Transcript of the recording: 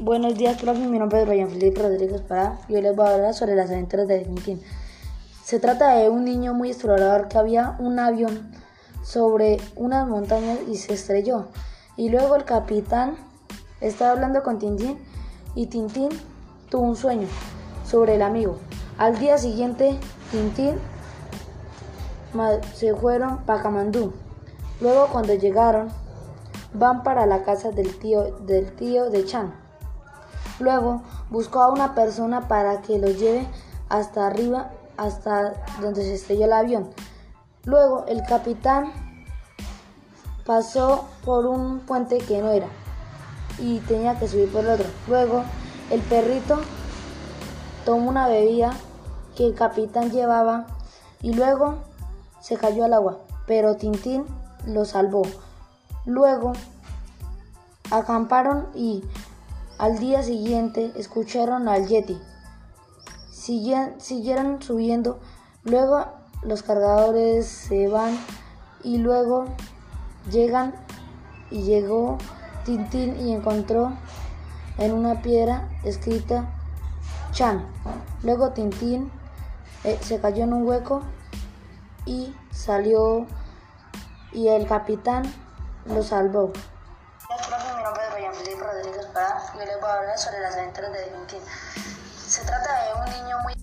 Buenos días, profe. Mi nombre es Brian Felipe Rodríguez Pará y hoy les voy a hablar sobre las aventuras de Tintín. Se trata de un niño muy explorador que había un avión sobre unas montañas y se estrelló. Y luego el capitán estaba hablando con Tintín y Tintín tuvo un sueño sobre el amigo. Al día siguiente, Tintín se fueron para Camandú. Luego cuando llegaron, van para la casa del tío, del tío de Chan. Luego buscó a una persona para que lo lleve hasta arriba, hasta donde se estrelló el avión. Luego el capitán pasó por un puente que no era y tenía que subir por el otro. Luego el perrito tomó una bebida que el capitán llevaba y luego se cayó al agua, pero Tintín lo salvó. Luego acamparon y al día siguiente escucharon al Yeti. siguieron subiendo, luego los cargadores se van y luego llegan y llegó Tintín y encontró en una piedra escrita Chan. Luego Tintín eh, se cayó en un hueco y salió y el capitán lo salvó. Mi nombre es Brian Felipe Rodríguez Pará y hoy les voy a hablar sobre las aventuras de Tintín. Se trata de un niño muy